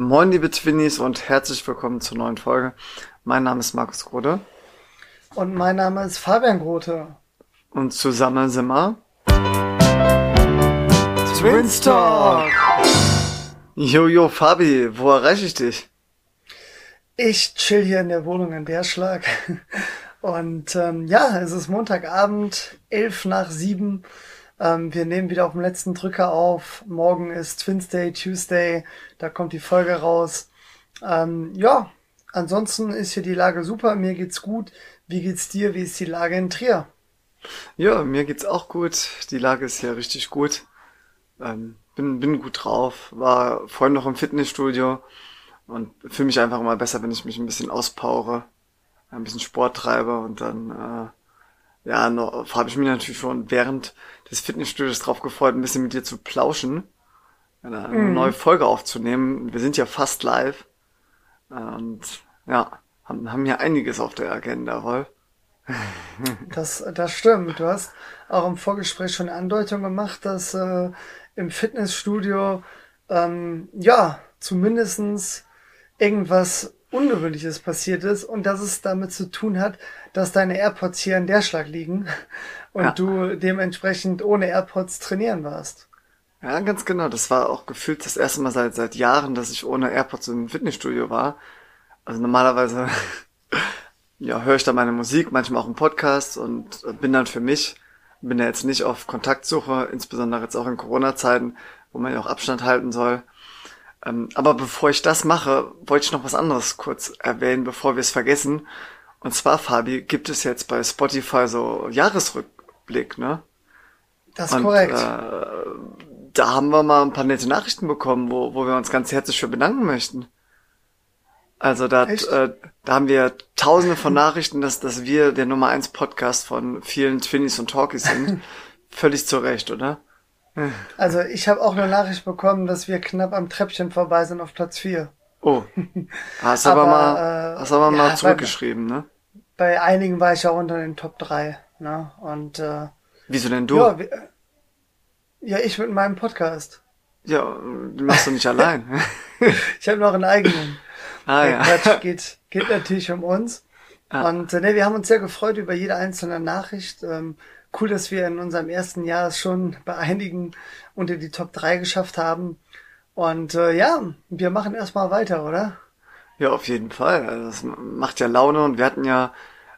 Moin liebe Twinnies und herzlich willkommen zur neuen Folge. Mein Name ist Markus Grode. Und mein Name ist Fabian Grote. Und zusammen sind wir Twins Talk. Jojo Fabi, wo erreiche ich dich? Ich chill hier in der Wohnung in Berschlag. Und ähm, ja, es ist Montagabend, elf nach sieben. Ähm, wir nehmen wieder auf dem letzten Drücker auf. Morgen ist Twins Day, Tuesday. Da kommt die Folge raus. Ähm, ja, ansonsten ist hier die Lage super. Mir geht's gut. Wie geht's dir? Wie ist die Lage in Trier? Ja, mir geht's auch gut. Die Lage ist ja richtig gut. Ähm, bin, bin gut drauf. War vorhin noch im Fitnessstudio und fühle mich einfach immer besser, wenn ich mich ein bisschen auspowere, ein bisschen Sport treibe und dann, äh, ja, noch, habe ich mich natürlich schon während des Fitnessstudios drauf gefreut, ein bisschen mit dir zu plauschen, eine, eine mhm. neue Folge aufzunehmen. Wir sind ja fast live und ja, haben, haben ja einiges auf der Agenda, Wolf. Das, das stimmt. Du hast auch im Vorgespräch schon eine Andeutung gemacht, dass äh, im Fitnessstudio ähm, ja zumindestens irgendwas Ungewöhnliches passiert ist und dass es damit zu tun hat, dass deine AirPods hier in der Schlag liegen und ja. du dementsprechend ohne AirPods trainieren warst. Ja, ganz genau. Das war auch gefühlt das erste Mal seit, seit Jahren, dass ich ohne AirPods im Fitnessstudio war. Also normalerweise ja, höre ich da meine Musik, manchmal auch einen Podcast und bin dann für mich, bin ja jetzt nicht auf Kontaktsuche, insbesondere jetzt auch in Corona-Zeiten, wo man ja auch Abstand halten soll. Ähm, aber bevor ich das mache, wollte ich noch was anderes kurz erwähnen, bevor wir es vergessen. Und zwar, Fabi, gibt es jetzt bei Spotify so Jahresrückblick, ne? Das ist Und, korrekt. Äh, da haben wir mal ein paar nette Nachrichten bekommen, wo, wo wir uns ganz herzlich für bedanken möchten. Also da, äh, da haben wir tausende von Nachrichten, dass, dass wir der Nummer eins Podcast von vielen Twinnies und Talkies sind. Völlig zu Recht, oder? Also ich habe auch eine Nachricht bekommen, dass wir knapp am Treppchen vorbei sind auf Platz 4. Oh. Hast aber, aber mal, äh, hast aber ja, mal zurückgeschrieben, bei, ne? Bei einigen war ich ja unter den Top 3, ne? Und äh, Wieso denn du? Ja, wie, ja, ich mit meinem Podcast. Ja, du machst du nicht allein. ich habe noch einen eigenen. Ah, ja. Quatsch geht, geht natürlich um uns. Ah. Und äh, ne, wir haben uns sehr gefreut über jede einzelne Nachricht. Ähm, cool, dass wir in unserem ersten Jahr es schon bei einigen unter die Top 3 geschafft haben. Und äh, ja, wir machen erstmal weiter, oder? Ja, auf jeden Fall. Also das macht ja Laune und wir hatten ja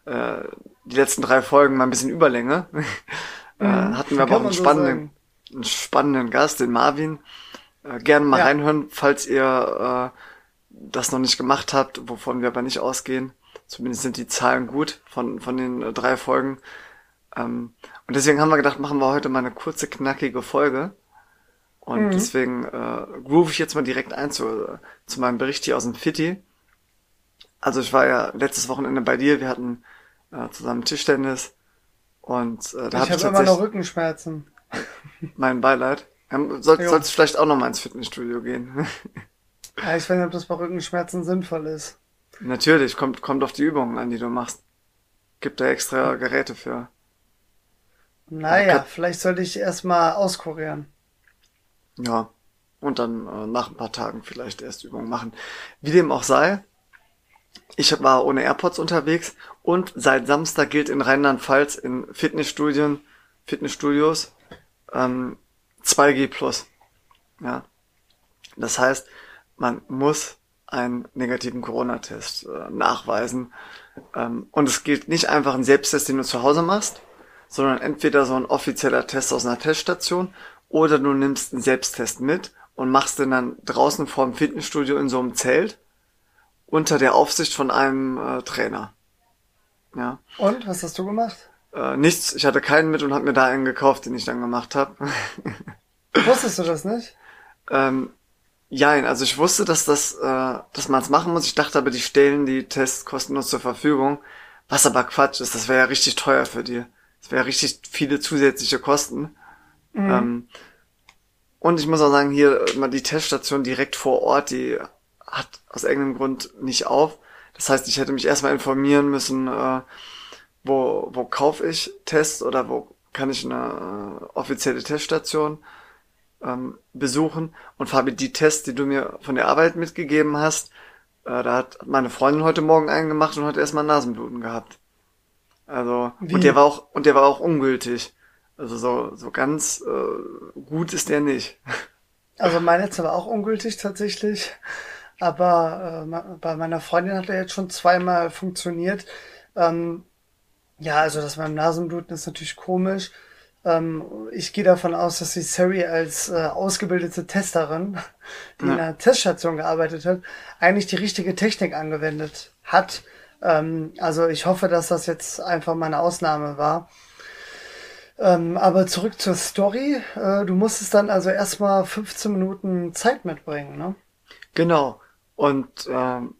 äh, die letzten drei Folgen mal ein bisschen Überlänge. äh, mhm, hatten wir aber auch einen spannenden, so einen spannenden Gast, den Marvin. Äh, gerne mal ja. reinhören, falls ihr äh, das noch nicht gemacht habt, wovon wir aber nicht ausgehen. Zumindest sind die Zahlen gut von, von den äh, drei Folgen. Ähm, und deswegen haben wir gedacht, machen wir heute mal eine kurze, knackige Folge. Und mhm. deswegen äh, groove ich jetzt mal direkt ein zu, zu meinem Bericht hier aus dem Fitti. Also ich war ja letztes Wochenende bei dir, wir hatten äh, zusammen Tischtennis und äh, da ich habe hab immer noch Rückenschmerzen. Mein Beileid. Ähm, soll, sollst vielleicht auch noch mal ins Fitnessstudio gehen. ja, ich weiß nicht, ob das bei Rückenschmerzen sinnvoll ist. Natürlich, kommt, kommt auf die Übungen an, die du machst. Gibt da extra Geräte für. Naja, kann... vielleicht sollte ich erstmal auskurieren. Ja, und dann äh, nach ein paar Tagen vielleicht erst Übungen machen. Wie dem auch sei, ich war ohne AirPods unterwegs und seit Samstag gilt in Rheinland-Pfalz in Fitnessstudien, Fitnessstudios ähm, 2G+. Ja. Das heißt, man muss einen negativen Corona-Test äh, nachweisen. Ähm, und es gilt nicht einfach ein Selbsttest, den du zu Hause machst, sondern entweder so ein offizieller Test aus einer Teststation oder du nimmst einen Selbsttest mit und machst den dann draußen vor dem Fitnessstudio in so einem Zelt unter der Aufsicht von einem äh, Trainer. Ja. Und was hast du gemacht? Äh, nichts. Ich hatte keinen mit und habe mir da einen gekauft, den ich dann gemacht habe. Wusstest du das nicht? ähm, Jein, also ich wusste, dass das, äh, dass man es machen muss. Ich dachte aber, die stellen die Tests kostenlos zur Verfügung. Was aber Quatsch ist, das wäre ja richtig teuer für die. Das wäre richtig viele zusätzliche Kosten. Mhm. Ähm, und ich muss auch sagen, hier mal die Teststation direkt vor Ort, die hat aus irgendeinem Grund nicht auf. Das heißt, ich hätte mich erstmal informieren müssen, äh, wo, wo kaufe ich Tests oder wo kann ich eine äh, offizielle Teststation ähm, besuchen. Und Fabi, die Tests, die du mir von der Arbeit mitgegeben hast, äh, da hat meine Freundin heute Morgen einen gemacht und hat erstmal Nasenbluten gehabt. Also, Wie? und der war auch, und der war auch ungültig. Also so, so ganz äh, gut ist der nicht. Also meine jetzt war auch ungültig tatsächlich. Aber äh, bei meiner Freundin hat er jetzt schon zweimal funktioniert. Ähm, ja, also das beim Nasenbluten ist natürlich komisch. Ähm, ich gehe davon aus, dass die Sari als äh, ausgebildete Testerin, die ja. in einer Teststation gearbeitet hat, eigentlich die richtige Technik angewendet hat. Ähm, also ich hoffe, dass das jetzt einfach mal eine Ausnahme war. Ähm, aber zurück zur Story. Äh, du musstest dann also erstmal 15 Minuten Zeit mitbringen, ne? Genau. Und ähm,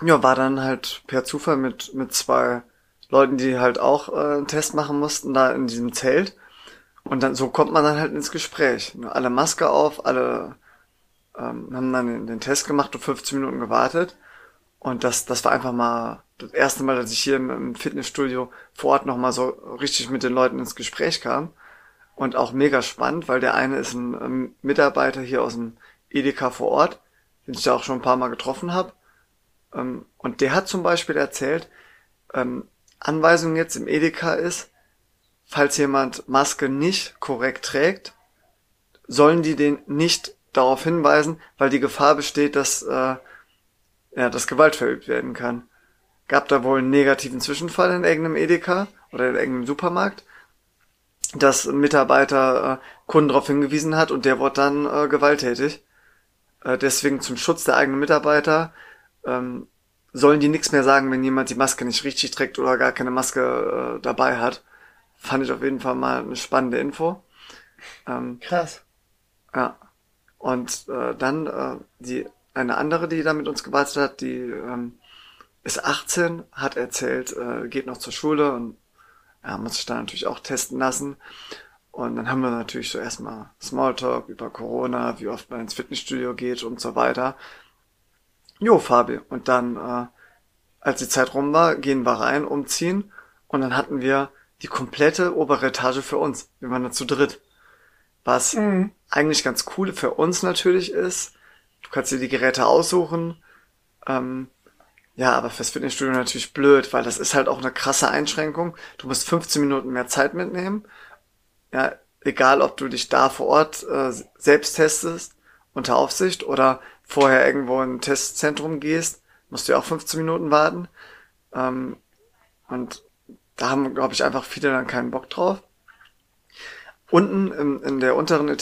ja, war dann halt per Zufall mit, mit zwei Leuten, die halt auch äh, einen Test machen mussten, da in diesem Zelt. Und dann so kommt man dann halt ins Gespräch. Alle Maske auf, alle ähm, haben dann den, den Test gemacht und 15 Minuten gewartet. Und das, das war einfach mal das erste Mal, dass ich hier im, Fitnessstudio vor Ort nochmal so richtig mit den Leuten ins Gespräch kam. Und auch mega spannend, weil der eine ist ein Mitarbeiter hier aus dem Edeka vor Ort, den ich da auch schon ein paar Mal getroffen habe. Ähm, und der hat zum Beispiel erzählt, ähm, Anweisung jetzt im Edeka ist, falls jemand Maske nicht korrekt trägt, sollen die den nicht darauf hinweisen, weil die Gefahr besteht, dass äh, ja, dass Gewalt verübt werden kann. Gab da wohl einen negativen Zwischenfall in irgendeinem Edeka oder in irgendeinem Supermarkt, dass ein Mitarbeiter äh, Kunden darauf hingewiesen hat und der wurde dann äh, gewalttätig. Äh, deswegen zum Schutz der eigenen Mitarbeiter ähm, sollen die nichts mehr sagen, wenn jemand die Maske nicht richtig trägt oder gar keine Maske äh, dabei hat. Fand ich auf jeden Fall mal eine spannende Info. Ähm, Krass. Ja. Und äh, dann äh, die eine andere, die da mit uns gewartet hat, die ähm, ist 18, hat erzählt, äh, geht noch zur Schule und ja, muss sich da natürlich auch testen lassen. Und dann haben wir natürlich so erstmal Smalltalk über Corona, wie oft man ins Fitnessstudio geht und so weiter. Jo, Fabi. Und dann, äh, als die Zeit rum war, gehen wir rein, umziehen. Und dann hatten wir die komplette obere Etage für uns. Wir waren da zu dritt. Was mhm. eigentlich ganz cool für uns natürlich ist. Du kannst dir die Geräte aussuchen. Ähm, ja, aber fürs Fitnessstudio natürlich blöd, weil das ist halt auch eine krasse Einschränkung. Du musst 15 Minuten mehr Zeit mitnehmen. Ja, egal ob du dich da vor Ort äh, selbst testest unter Aufsicht oder vorher irgendwo in ein Testzentrum gehst, musst du ja auch 15 Minuten warten. Ähm, und da haben, glaube ich, einfach viele dann keinen Bock drauf. Unten in, in der unteren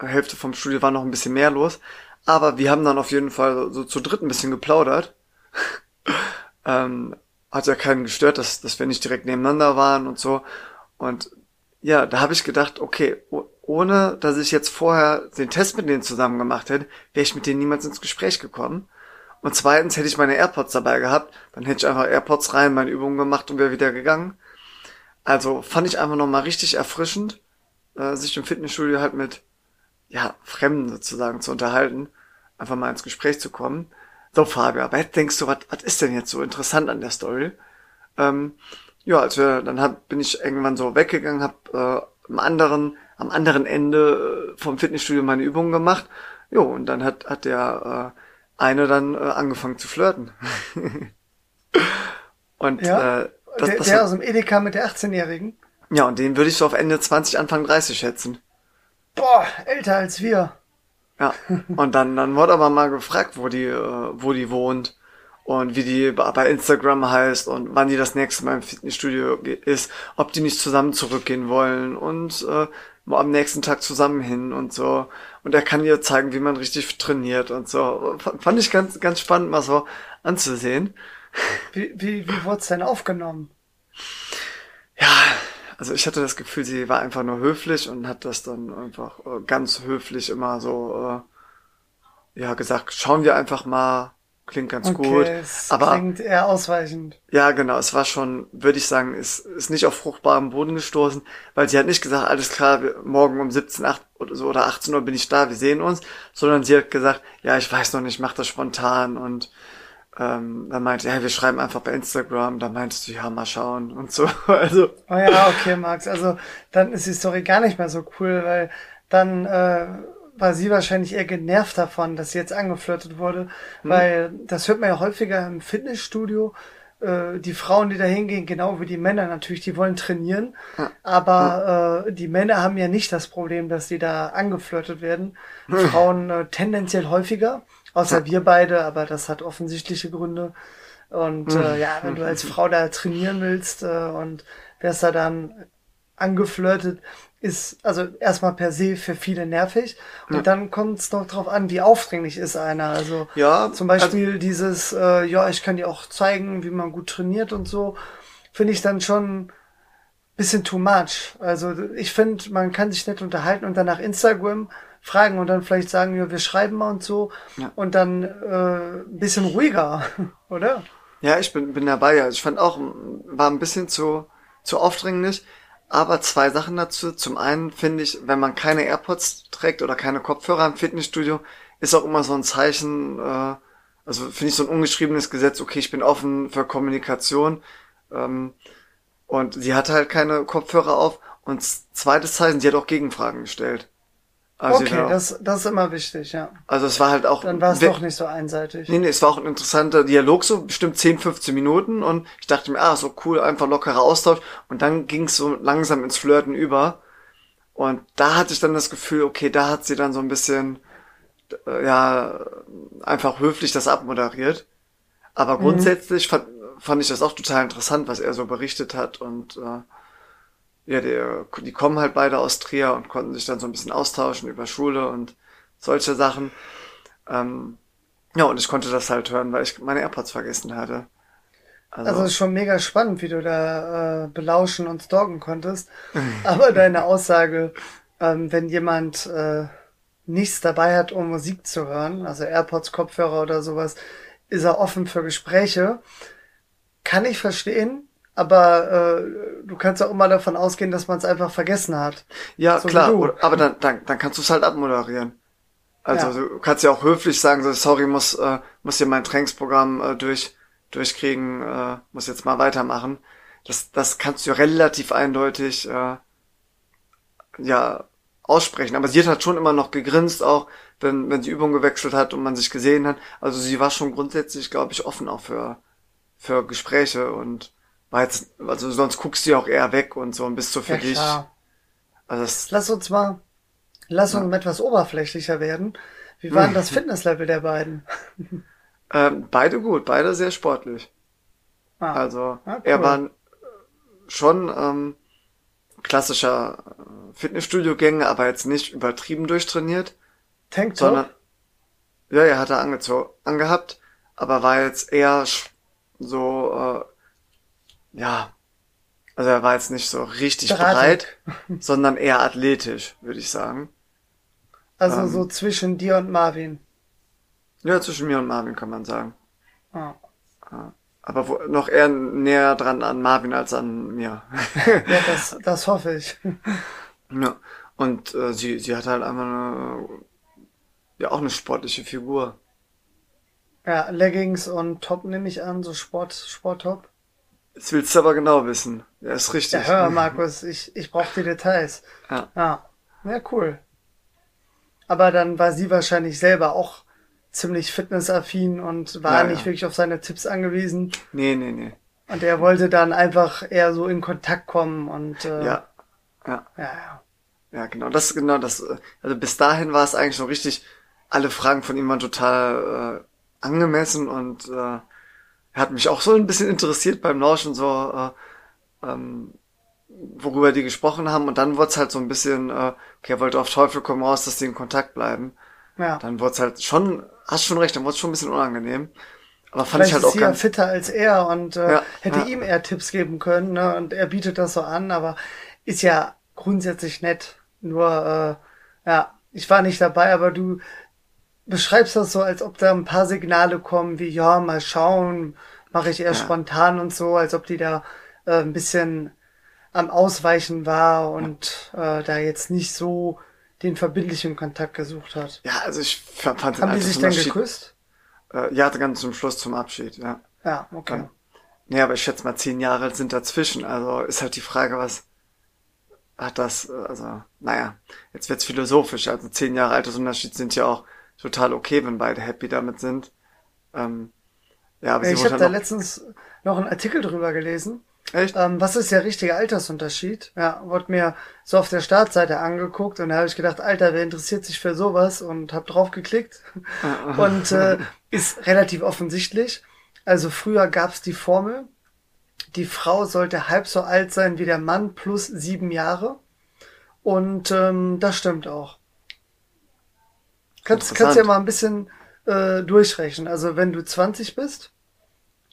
Hälfte vom Studio war noch ein bisschen mehr los, aber wir haben dann auf jeden Fall so, zu dritt ein bisschen geplaudert. ähm, hat ja keinen gestört, dass, dass wir nicht direkt nebeneinander waren und so. Und ja, da habe ich gedacht, okay, ohne dass ich jetzt vorher den Test mit denen zusammen gemacht hätte, wäre ich mit denen niemals ins Gespräch gekommen. Und zweitens hätte ich meine AirPods dabei gehabt, dann hätte ich einfach AirPods rein, meine Übungen gemacht und wäre wieder gegangen. Also fand ich einfach nochmal richtig erfrischend, äh, sich im Fitnessstudio halt mit, ja, Fremden sozusagen zu unterhalten, einfach mal ins Gespräch zu kommen. So, Fabio, aber jetzt denkst du, was, ist denn jetzt so interessant an der Story? Ähm, ja, als wir, dann hab, bin ich irgendwann so weggegangen, hab äh, am anderen, am anderen Ende äh, vom Fitnessstudio meine Übungen gemacht. Jo, und dann hat, hat der äh, eine dann äh, angefangen zu flirten. und ja, äh, das, der, das der aus dem Edeka mit der 18-Jährigen? Ja, und den würde ich so auf Ende 20, Anfang 30 schätzen. Boah, älter als wir. Ja, und dann, dann wurde aber mal gefragt, wo die, äh, wo die wohnt und wie die bei Instagram heißt und wann die das nächste Mal im Fitnessstudio ist, ob die nicht zusammen zurückgehen wollen und äh, am nächsten Tag zusammen hin und so. Und er kann ihr zeigen, wie man richtig trainiert und so. Fand ich ganz, ganz spannend, mal so anzusehen. Wie, wie, wie wurde es denn aufgenommen? Ja, also ich hatte das Gefühl, sie war einfach nur höflich und hat das dann einfach äh, ganz höflich immer so, äh, ja, gesagt, schauen wir einfach mal, klingt ganz okay, gut. Es aber klingt eher ausweichend. Ja, genau. Es war schon, würde ich sagen, ist, ist nicht auf fruchtbarem Boden gestoßen, weil sie hat nicht gesagt, alles klar, morgen um 17, 8 oder so oder 18 Uhr bin ich da, wir sehen uns, sondern sie hat gesagt, ja, ich weiß noch nicht, mach das spontan und ähm, dann meinte, ja, wir schreiben einfach bei Instagram, da meintest du, ja, mal schauen und so. Also. Oh ja, okay, Max. Also dann ist die Story gar nicht mehr so cool, weil dann äh, war sie wahrscheinlich eher genervt davon, dass sie jetzt angeflirtet wurde, hm. weil das hört man ja häufiger im Fitnessstudio. Äh, die Frauen, die da hingehen, genau wie die Männer natürlich, die wollen trainieren, ja. aber äh, die Männer haben ja nicht das Problem, dass sie da angeflirtet werden. Hm. Frauen äh, tendenziell häufiger, außer ja. wir beide, aber das hat offensichtliche Gründe. Und hm. äh, ja, wenn du als Frau da trainieren willst äh, und wärst da dann angeflirtet, ist also erstmal per se für viele nervig. Und ja. dann kommt es noch drauf an, wie aufdringlich ist einer. Also ja, zum Beispiel also, dieses, äh, ja, ich kann dir auch zeigen, wie man gut trainiert und so, finde ich dann schon bisschen too much. Also ich finde, man kann sich nicht unterhalten und dann nach Instagram fragen und dann vielleicht sagen, ja, wir schreiben mal und so ja. und dann äh, ein bisschen ruhiger, oder? Ja, ich bin, bin dabei. Also ich fand auch, war ein bisschen zu, zu aufdringlich. Aber zwei Sachen dazu. Zum einen finde ich, wenn man keine AirPods trägt oder keine Kopfhörer im Fitnessstudio, ist auch immer so ein Zeichen, äh, also finde ich so ein ungeschriebenes Gesetz, okay, ich bin offen für Kommunikation. Ähm, und sie hatte halt keine Kopfhörer auf. Und zweites Zeichen, sie hat auch Gegenfragen gestellt. Also okay, das, das ist immer wichtig, ja. Also es war halt auch. Dann war es doch nicht so einseitig. Nee, nee, es war auch ein interessanter Dialog, so bestimmt 10, 15 Minuten und ich dachte mir, ah, so cool, einfach lockerer Austausch. Und dann ging es so langsam ins Flirten über. Und da hatte ich dann das Gefühl, okay, da hat sie dann so ein bisschen, äh, ja, einfach höflich das abmoderiert. Aber mhm. grundsätzlich fand, fand ich das auch total interessant, was er so berichtet hat und äh, ja, die, die kommen halt beide aus Trier und konnten sich dann so ein bisschen austauschen über Schule und solche Sachen. Ähm, ja, und ich konnte das halt hören, weil ich meine AirPods vergessen hatte. Also, also ist schon mega spannend, wie du da äh, belauschen und stalken konntest. Aber deine Aussage, ähm, wenn jemand äh, nichts dabei hat, um Musik zu hören, also AirPods, Kopfhörer oder sowas, ist er offen für Gespräche. Kann ich verstehen, aber äh, du kannst ja auch mal davon ausgehen, dass man es einfach vergessen hat. Ja, so klar, aber dann, dann, dann kannst du es halt abmoderieren. Also ja. du kannst ja auch höflich sagen, so sorry, muss, äh, muss hier mein Trainingsprogramm äh, durch, durchkriegen, äh, muss jetzt mal weitermachen. Das, das kannst du relativ eindeutig äh, ja aussprechen. Aber sie hat halt schon immer noch gegrinst, auch wenn, wenn sie Übung gewechselt hat und man sich gesehen hat. Also sie war schon grundsätzlich, glaube ich, offen auch für, für Gespräche und war jetzt, also sonst guckst du ja auch eher weg und so und bist so für ja, dich. Klar. Also das, lass uns mal, lass uns ja. etwas oberflächlicher werden. Wie war denn das Fitnesslevel der beiden? ähm, beide gut, beide sehr sportlich. Ah. Also ah, cool. er war schon ähm, klassischer äh, Fitnessstudio-Gänger, aber jetzt nicht übertrieben durchtrainiert. Tanktop? Sondern, ja, er hatte angezogen, angehabt, aber war jetzt eher so äh, ja, also er war jetzt nicht so richtig Drahtig. breit, sondern eher athletisch, würde ich sagen. Also ähm, so zwischen dir und Marvin. Ja, zwischen mir und Marvin kann man sagen. Ah. Aber wo, noch eher näher dran an Marvin als an mir. ja, das, das hoffe ich. Ja. Und äh, sie, sie hat halt einfach eine, ja auch eine sportliche Figur. Ja, Leggings und Top nehme ich an, so Sport, Sporttop. Jetzt willst du aber genau wissen. Ja, ist richtig. Ja, hör, Markus, ich, ich brauche die Details. Ja. ja. Ja, cool. Aber dann war sie wahrscheinlich selber auch ziemlich fitnessaffin und war ja, nicht ja. wirklich auf seine Tipps angewiesen. Nee, nee, nee. Und er wollte dann einfach eher so in Kontakt kommen und äh, ja. ja. Ja, ja. Ja, genau. Das genau das. Also bis dahin war es eigentlich so richtig. Alle Fragen von ihm waren total äh, angemessen und äh, hat mich auch so ein bisschen interessiert beim Lauschen, so äh, ähm, worüber die gesprochen haben. Und dann wurde es halt so ein bisschen, äh, okay, er wollte auf Teufel komm raus, dass die in Kontakt bleiben. Ja. Dann wurde es halt schon, hast schon recht, dann wurde es schon ein bisschen unangenehm. Aber fand Vielleicht ich halt ist auch sie ja fitter als er und äh, ja, hätte ja. ihm eher Tipps geben können. Ne? Und er bietet das so an, aber ist ja grundsätzlich nett. Nur, äh, ja, ich war nicht dabei, aber du beschreibst das so, als ob da ein paar Signale kommen, wie ja, mal schauen, mache ich eher ja. spontan und so, als ob die da äh, ein bisschen am Ausweichen war und ja. äh, da jetzt nicht so den verbindlichen Kontakt gesucht hat. Ja, also ich fand Haben den die sich denn geküsst? Äh, ja, ganz zum Schluss zum Abschied, ja. Ja, okay. Ja. Nee, aber ich schätze mal, zehn Jahre sind dazwischen. Also ist halt die Frage, was, hat das, also, naja, jetzt wird's philosophisch. Also zehn Jahre Altersunterschied sind ja auch total okay, wenn beide happy damit sind. Ähm, ja, aber ich habe halt da letztens noch einen Artikel drüber gelesen. Echt? Ähm, was ist der richtige Altersunterschied? Ja, wurde mir so auf der Startseite angeguckt und da habe ich gedacht, Alter, wer interessiert sich für sowas? Und habe drauf geklickt. und äh, ist relativ offensichtlich. Also früher gab's die Formel, die Frau sollte halb so alt sein wie der Mann plus sieben Jahre. Und ähm, das stimmt auch. Kannst, kannst ja mal ein bisschen äh, durchrechnen. Also wenn du 20 bist,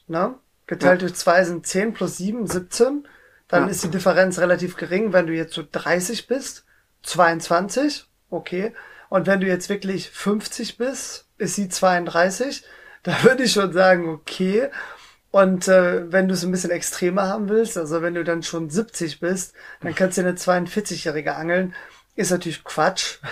ne, geteilt ja. durch zwei sind 10 plus 7, 17, dann ja. ist die Differenz relativ gering. Wenn du jetzt so 30 bist, 22, okay. Und wenn du jetzt wirklich 50 bist, ist sie 32. Da würde ich schon sagen, okay. Und äh, wenn du es ein bisschen extremer haben willst, also wenn du dann schon 70 bist, dann kannst du eine 42-Jährige angeln. Ist natürlich Quatsch.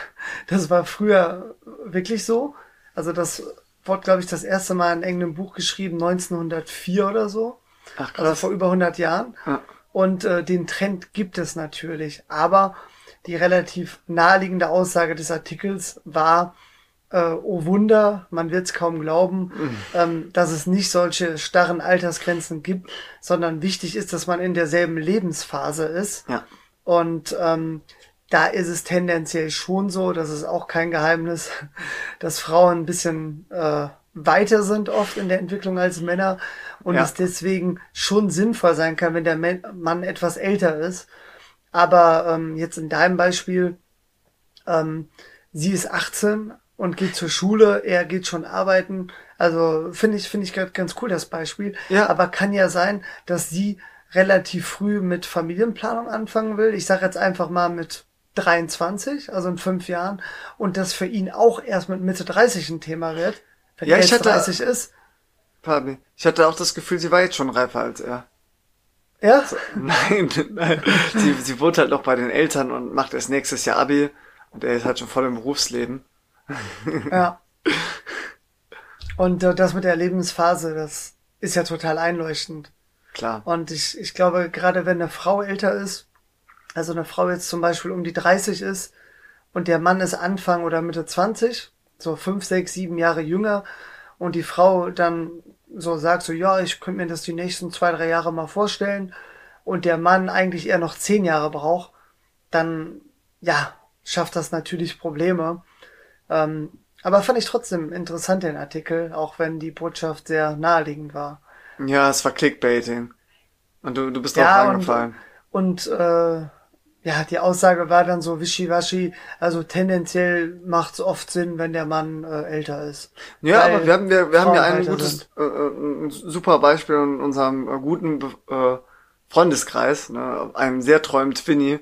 Das war früher wirklich so. Also das wurde, glaube ich, das erste Mal in irgendeinem Buch geschrieben, 1904 oder so. Ach, krass. Also vor über 100 Jahren. Ja. Und äh, den Trend gibt es natürlich. Aber die relativ naheliegende Aussage des Artikels war, äh, oh Wunder, man wird es kaum glauben, mhm. ähm, dass es nicht solche starren Altersgrenzen gibt, sondern wichtig ist, dass man in derselben Lebensphase ist. Ja. Und ähm, da ist es tendenziell schon so, das ist auch kein Geheimnis, dass Frauen ein bisschen äh, weiter sind oft in der Entwicklung als Männer und ja. es deswegen schon sinnvoll sein kann, wenn der Mann etwas älter ist. Aber ähm, jetzt in deinem Beispiel, ähm, sie ist 18 und geht zur Schule, er geht schon arbeiten. Also finde ich finde ich ganz cool das Beispiel. Ja. Aber kann ja sein, dass sie relativ früh mit Familienplanung anfangen will. Ich sage jetzt einfach mal mit 23, also in fünf Jahren, und das für ihn auch erst mit Mitte 30 ein Thema wird, wenn ja, er jetzt hatte, 30 ist. Fabi, ich hatte auch das Gefühl, sie war jetzt schon reifer als er. Ja? So, nein, nein. sie, sie wohnt halt noch bei den Eltern und macht erst nächstes Jahr Abi und er ist halt schon voll im Berufsleben. ja. Und äh, das mit der Lebensphase, das ist ja total einleuchtend. Klar. Und ich, ich glaube, gerade wenn eine Frau älter ist, also eine Frau jetzt zum Beispiel um die 30 ist und der Mann ist Anfang oder Mitte 20, so fünf, sechs, sieben Jahre jünger und die Frau dann so sagt so, ja, ich könnte mir das die nächsten zwei, drei Jahre mal vorstellen und der Mann eigentlich eher noch zehn Jahre braucht, dann, ja, schafft das natürlich Probleme. Ähm, aber fand ich trotzdem interessant den Artikel, auch wenn die Botschaft sehr naheliegend war. Ja, es war Clickbaiting. Und du, du bist drauf ja, reingefallen. Und, und äh, ja, die Aussage war dann so wischiwaschi, also tendenziell macht es oft Sinn, wenn der Mann äh, älter ist. Ja, aber wir haben, wir, wir haben ja ein gutes, äh, äh, ein super Beispiel in unserem äh, guten äh, Freundeskreis, ne, einem sehr treuen Twinny,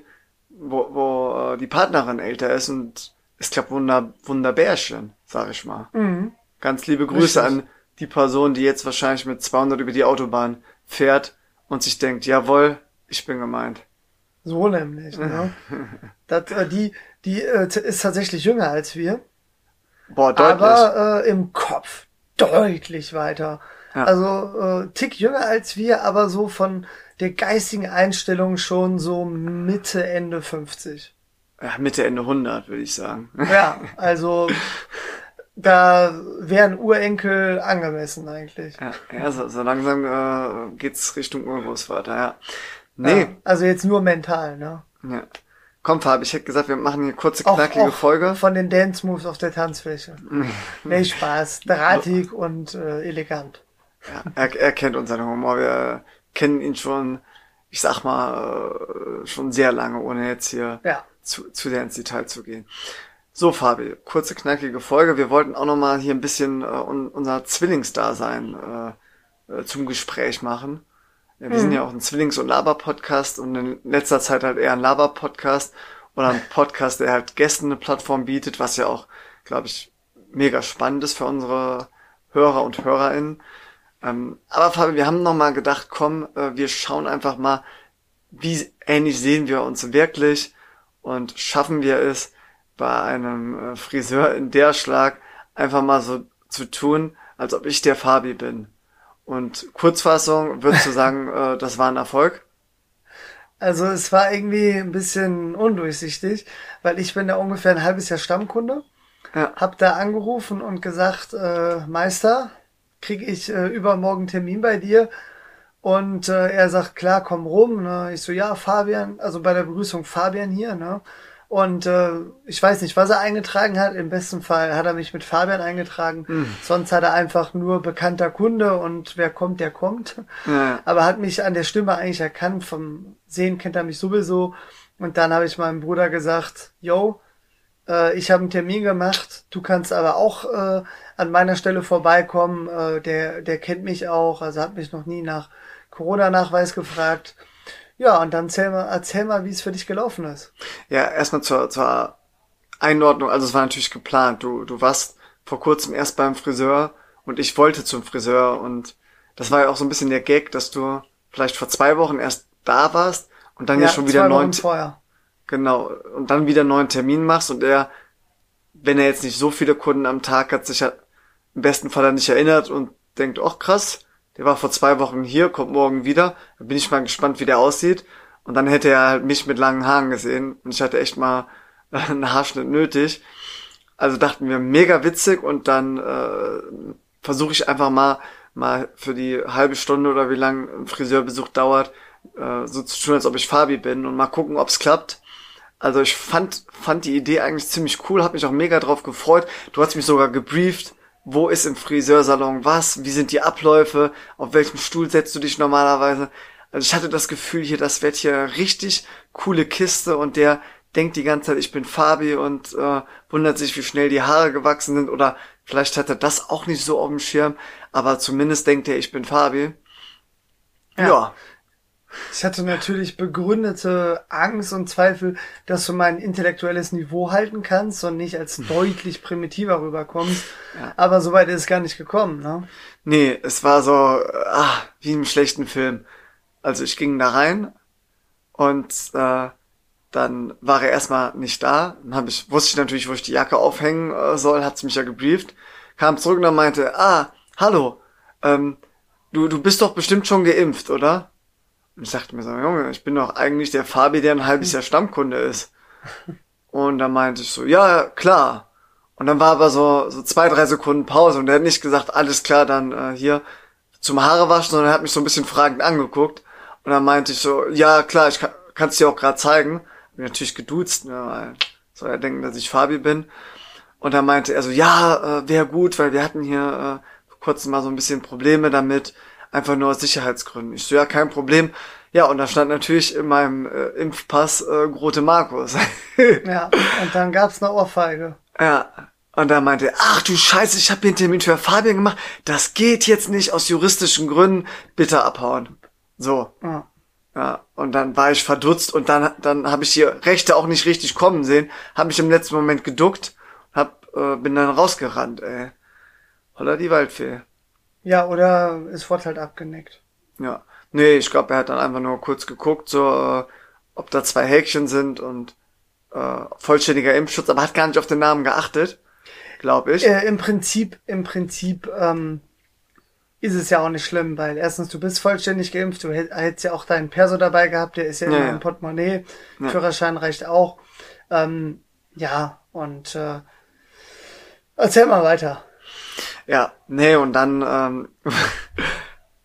wo, wo äh, die Partnerin älter ist und es klappt wunder, wunderbärchen, sag ich mal. Mhm. Ganz liebe Grüße Richtig. an die Person, die jetzt wahrscheinlich mit 200 über die Autobahn fährt und sich denkt, jawohl, ich bin gemeint. So nämlich, ne? das, äh, die, die äh, ist tatsächlich jünger als wir. Boah, deutlich. Aber äh, im Kopf deutlich weiter. Ja. Also äh, Tick jünger als wir, aber so von der geistigen Einstellung schon so Mitte, Ende 50. Ja, Mitte, Ende 100, würde ich sagen. Ja, also da wären Urenkel angemessen eigentlich. Ja, ja so, so langsam äh, geht's Richtung Urgroßvater, ja. Nee. Ja, also jetzt nur mental, ne? Ja. Komm, Fabi, ich hätte gesagt, wir machen hier kurze, knackige auch, auch Folge. Von den Dance Moves auf der Tanzfläche. nee, Spaß. Drahtig und äh, elegant. Ja, er, er kennt unseren Humor. Wir kennen ihn schon, ich sag mal, äh, schon sehr lange, ohne jetzt hier ja. zu, zu sehr ins Detail zu gehen. So, Fabi, kurze, knackige Folge. Wir wollten auch nochmal hier ein bisschen äh, unser Zwillingsdasein äh, äh, zum Gespräch machen. Ja, wir mhm. sind ja auch ein Zwillings- und Laber-Podcast und in letzter Zeit halt eher ein Laber-Podcast oder ein Podcast, der halt Gästen eine Plattform bietet, was ja auch, glaube ich, mega spannend ist für unsere Hörer und HörerInnen. Ähm, aber Fabi, wir haben nochmal gedacht, komm, äh, wir schauen einfach mal, wie ähnlich sehen wir uns wirklich und schaffen wir es, bei einem äh, Friseur in der Schlag einfach mal so zu tun, als ob ich der Fabi bin. Und Kurzfassung, würdest du sagen, äh, das war ein Erfolg? Also es war irgendwie ein bisschen undurchsichtig, weil ich bin da ungefähr ein halbes Jahr Stammkunde. Ja. Hab da angerufen und gesagt, äh, Meister, kriege ich äh, übermorgen Termin bei dir? Und äh, er sagt, klar, komm rum. Ne? Ich so, ja, Fabian, also bei der Begrüßung Fabian hier, ne? Und äh, ich weiß nicht, was er eingetragen hat. Im besten Fall hat er mich mit Fabian eingetragen. Mhm. Sonst hat er einfach nur bekannter Kunde und wer kommt, der kommt. Ja. Aber hat mich an der Stimme eigentlich erkannt. Vom Sehen kennt er mich sowieso. Und dann habe ich meinem Bruder gesagt, yo, äh, ich habe einen Termin gemacht. Du kannst aber auch äh, an meiner Stelle vorbeikommen. Äh, der, der kennt mich auch. Also hat mich noch nie nach Corona-Nachweis gefragt. Ja, und dann erzähl mal, erzähl mal, wie es für dich gelaufen ist. Ja, erstmal zur, zur Einordnung. Also es war natürlich geplant. Du, du warst vor kurzem erst beim Friseur und ich wollte zum Friseur und das war ja auch so ein bisschen der Gag, dass du vielleicht vor zwei Wochen erst da warst und dann ja, ja schon wieder neun vorher. Genau und dann wieder neuen Termin machst und er, wenn er jetzt nicht so viele Kunden am Tag hat, sich ja im besten Fall dann nicht erinnert und denkt, ach krass, der war vor zwei Wochen hier, kommt morgen wieder. Da bin ich mal gespannt, wie der aussieht. Und dann hätte er halt mich mit langen Haaren gesehen. Und ich hatte echt mal einen Haarschnitt nötig. Also dachten wir, mega witzig. Und dann äh, versuche ich einfach mal, mal für die halbe Stunde oder wie lang ein Friseurbesuch dauert, äh, so zu tun, als ob ich Fabi bin und mal gucken, ob's klappt. Also ich fand, fand die Idee eigentlich ziemlich cool, habe mich auch mega drauf gefreut. Du hast mich sogar gebrieft wo ist im Friseursalon was, wie sind die Abläufe, auf welchem Stuhl setzt du dich normalerweise. Also ich hatte das Gefühl hier, das wird hier richtig coole Kiste und der denkt die ganze Zeit, ich bin Fabi und äh, wundert sich, wie schnell die Haare gewachsen sind oder vielleicht hat er das auch nicht so auf dem Schirm, aber zumindest denkt er, ich bin Fabi. ja. ja. Ich hatte natürlich begründete Angst und Zweifel, dass du mein intellektuelles Niveau halten kannst und nicht als deutlich primitiver rüberkommst. Ja. Aber soweit ist es gar nicht gekommen, ne? Nee, es war so, ah, wie im schlechten Film. Also ich ging da rein und äh, dann war er erstmal nicht da. Dann hab ich, wusste ich natürlich, wo ich die Jacke aufhängen äh, soll, hat's mich ja gebrieft. Kam zurück und dann meinte, ah, hallo, ähm, du, du bist doch bestimmt schon geimpft, oder? Und ich dachte mir so, Junge, ich bin doch eigentlich der Fabi, der ein halbes Jahr Stammkunde ist. Und dann meinte ich so, ja, klar. Und dann war aber so, so zwei, drei Sekunden Pause und er hat nicht gesagt, alles klar, dann äh, hier zum Haare waschen, sondern er hat mich so ein bisschen fragend angeguckt. Und dann meinte ich so, ja, klar, ich kann es dir auch gerade zeigen. Hab mich natürlich geduzt, ne, weil soll er denken, dass ich Fabi bin. Und dann meinte er so, ja, äh, wäre gut, weil wir hatten hier äh, vor kurzem mal so ein bisschen Probleme damit Einfach nur aus Sicherheitsgründen. Ich so, ja, kein Problem. Ja, und da stand natürlich in meinem äh, Impfpass äh, Grote Markus. ja, und dann gab's eine Ohrfeige. Ja, und dann meinte er, ach du Scheiße, ich habe einen Termin für Fabian gemacht. Das geht jetzt nicht aus juristischen Gründen. Bitte abhauen. So. Ja. Ja, und dann war ich verdutzt und dann, dann habe ich die Rechte auch nicht richtig kommen sehen, habe mich im letzten Moment geduckt, hab, äh, bin dann rausgerannt, ey. Holla die Waldfee. Ja, oder es wurde halt abgenickt. Ja. Nee, ich glaube, er hat dann einfach nur kurz geguckt, so, äh, ob da zwei Häkchen sind und äh, vollständiger Impfschutz, aber hat gar nicht auf den Namen geachtet, glaube ich. Äh, Im Prinzip, im Prinzip ähm, ist es ja auch nicht schlimm, weil erstens, du bist vollständig geimpft, du hättest ja auch deinen Perso dabei gehabt, der ist ja, ja immer ja. im Portemonnaie, ja. Führerschein reicht auch. Ähm, ja, und äh, erzähl mal weiter. Ja, nee, und dann, ähm,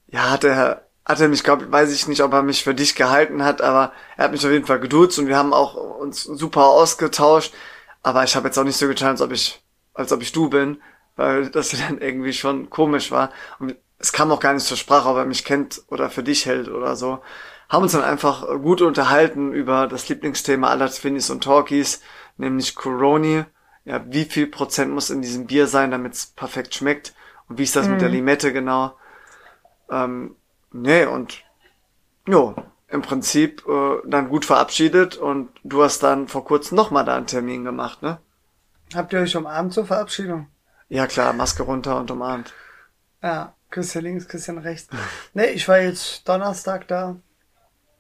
ja, hat er, hat er mich, glaub, weiß ich nicht, ob er mich für dich gehalten hat, aber er hat mich auf jeden Fall geduzt und wir haben auch uns super ausgetauscht. Aber ich habe jetzt auch nicht so getan, als ob ich, als ob ich du bin, weil das dann irgendwie schon komisch war. Und es kam auch gar nicht zur Sprache, ob er mich kennt oder für dich hält oder so. Haben uns dann einfach gut unterhalten über das Lieblingsthema aller Twinis und Talkies, nämlich Coroni ja, wie viel Prozent muss in diesem Bier sein, damit es perfekt schmeckt und wie ist das mm. mit der mhm. Limette genau. Ähm, nee, und jo, im Prinzip äh, dann gut verabschiedet und du hast dann vor kurzem nochmal da einen Termin gemacht, ne? Habt ihr euch umarmt zur Verabschiedung? Ja klar, Maske runter und umarmt. Ja, Küsschen links, Küsschen rechts. nee, ich war jetzt Donnerstag da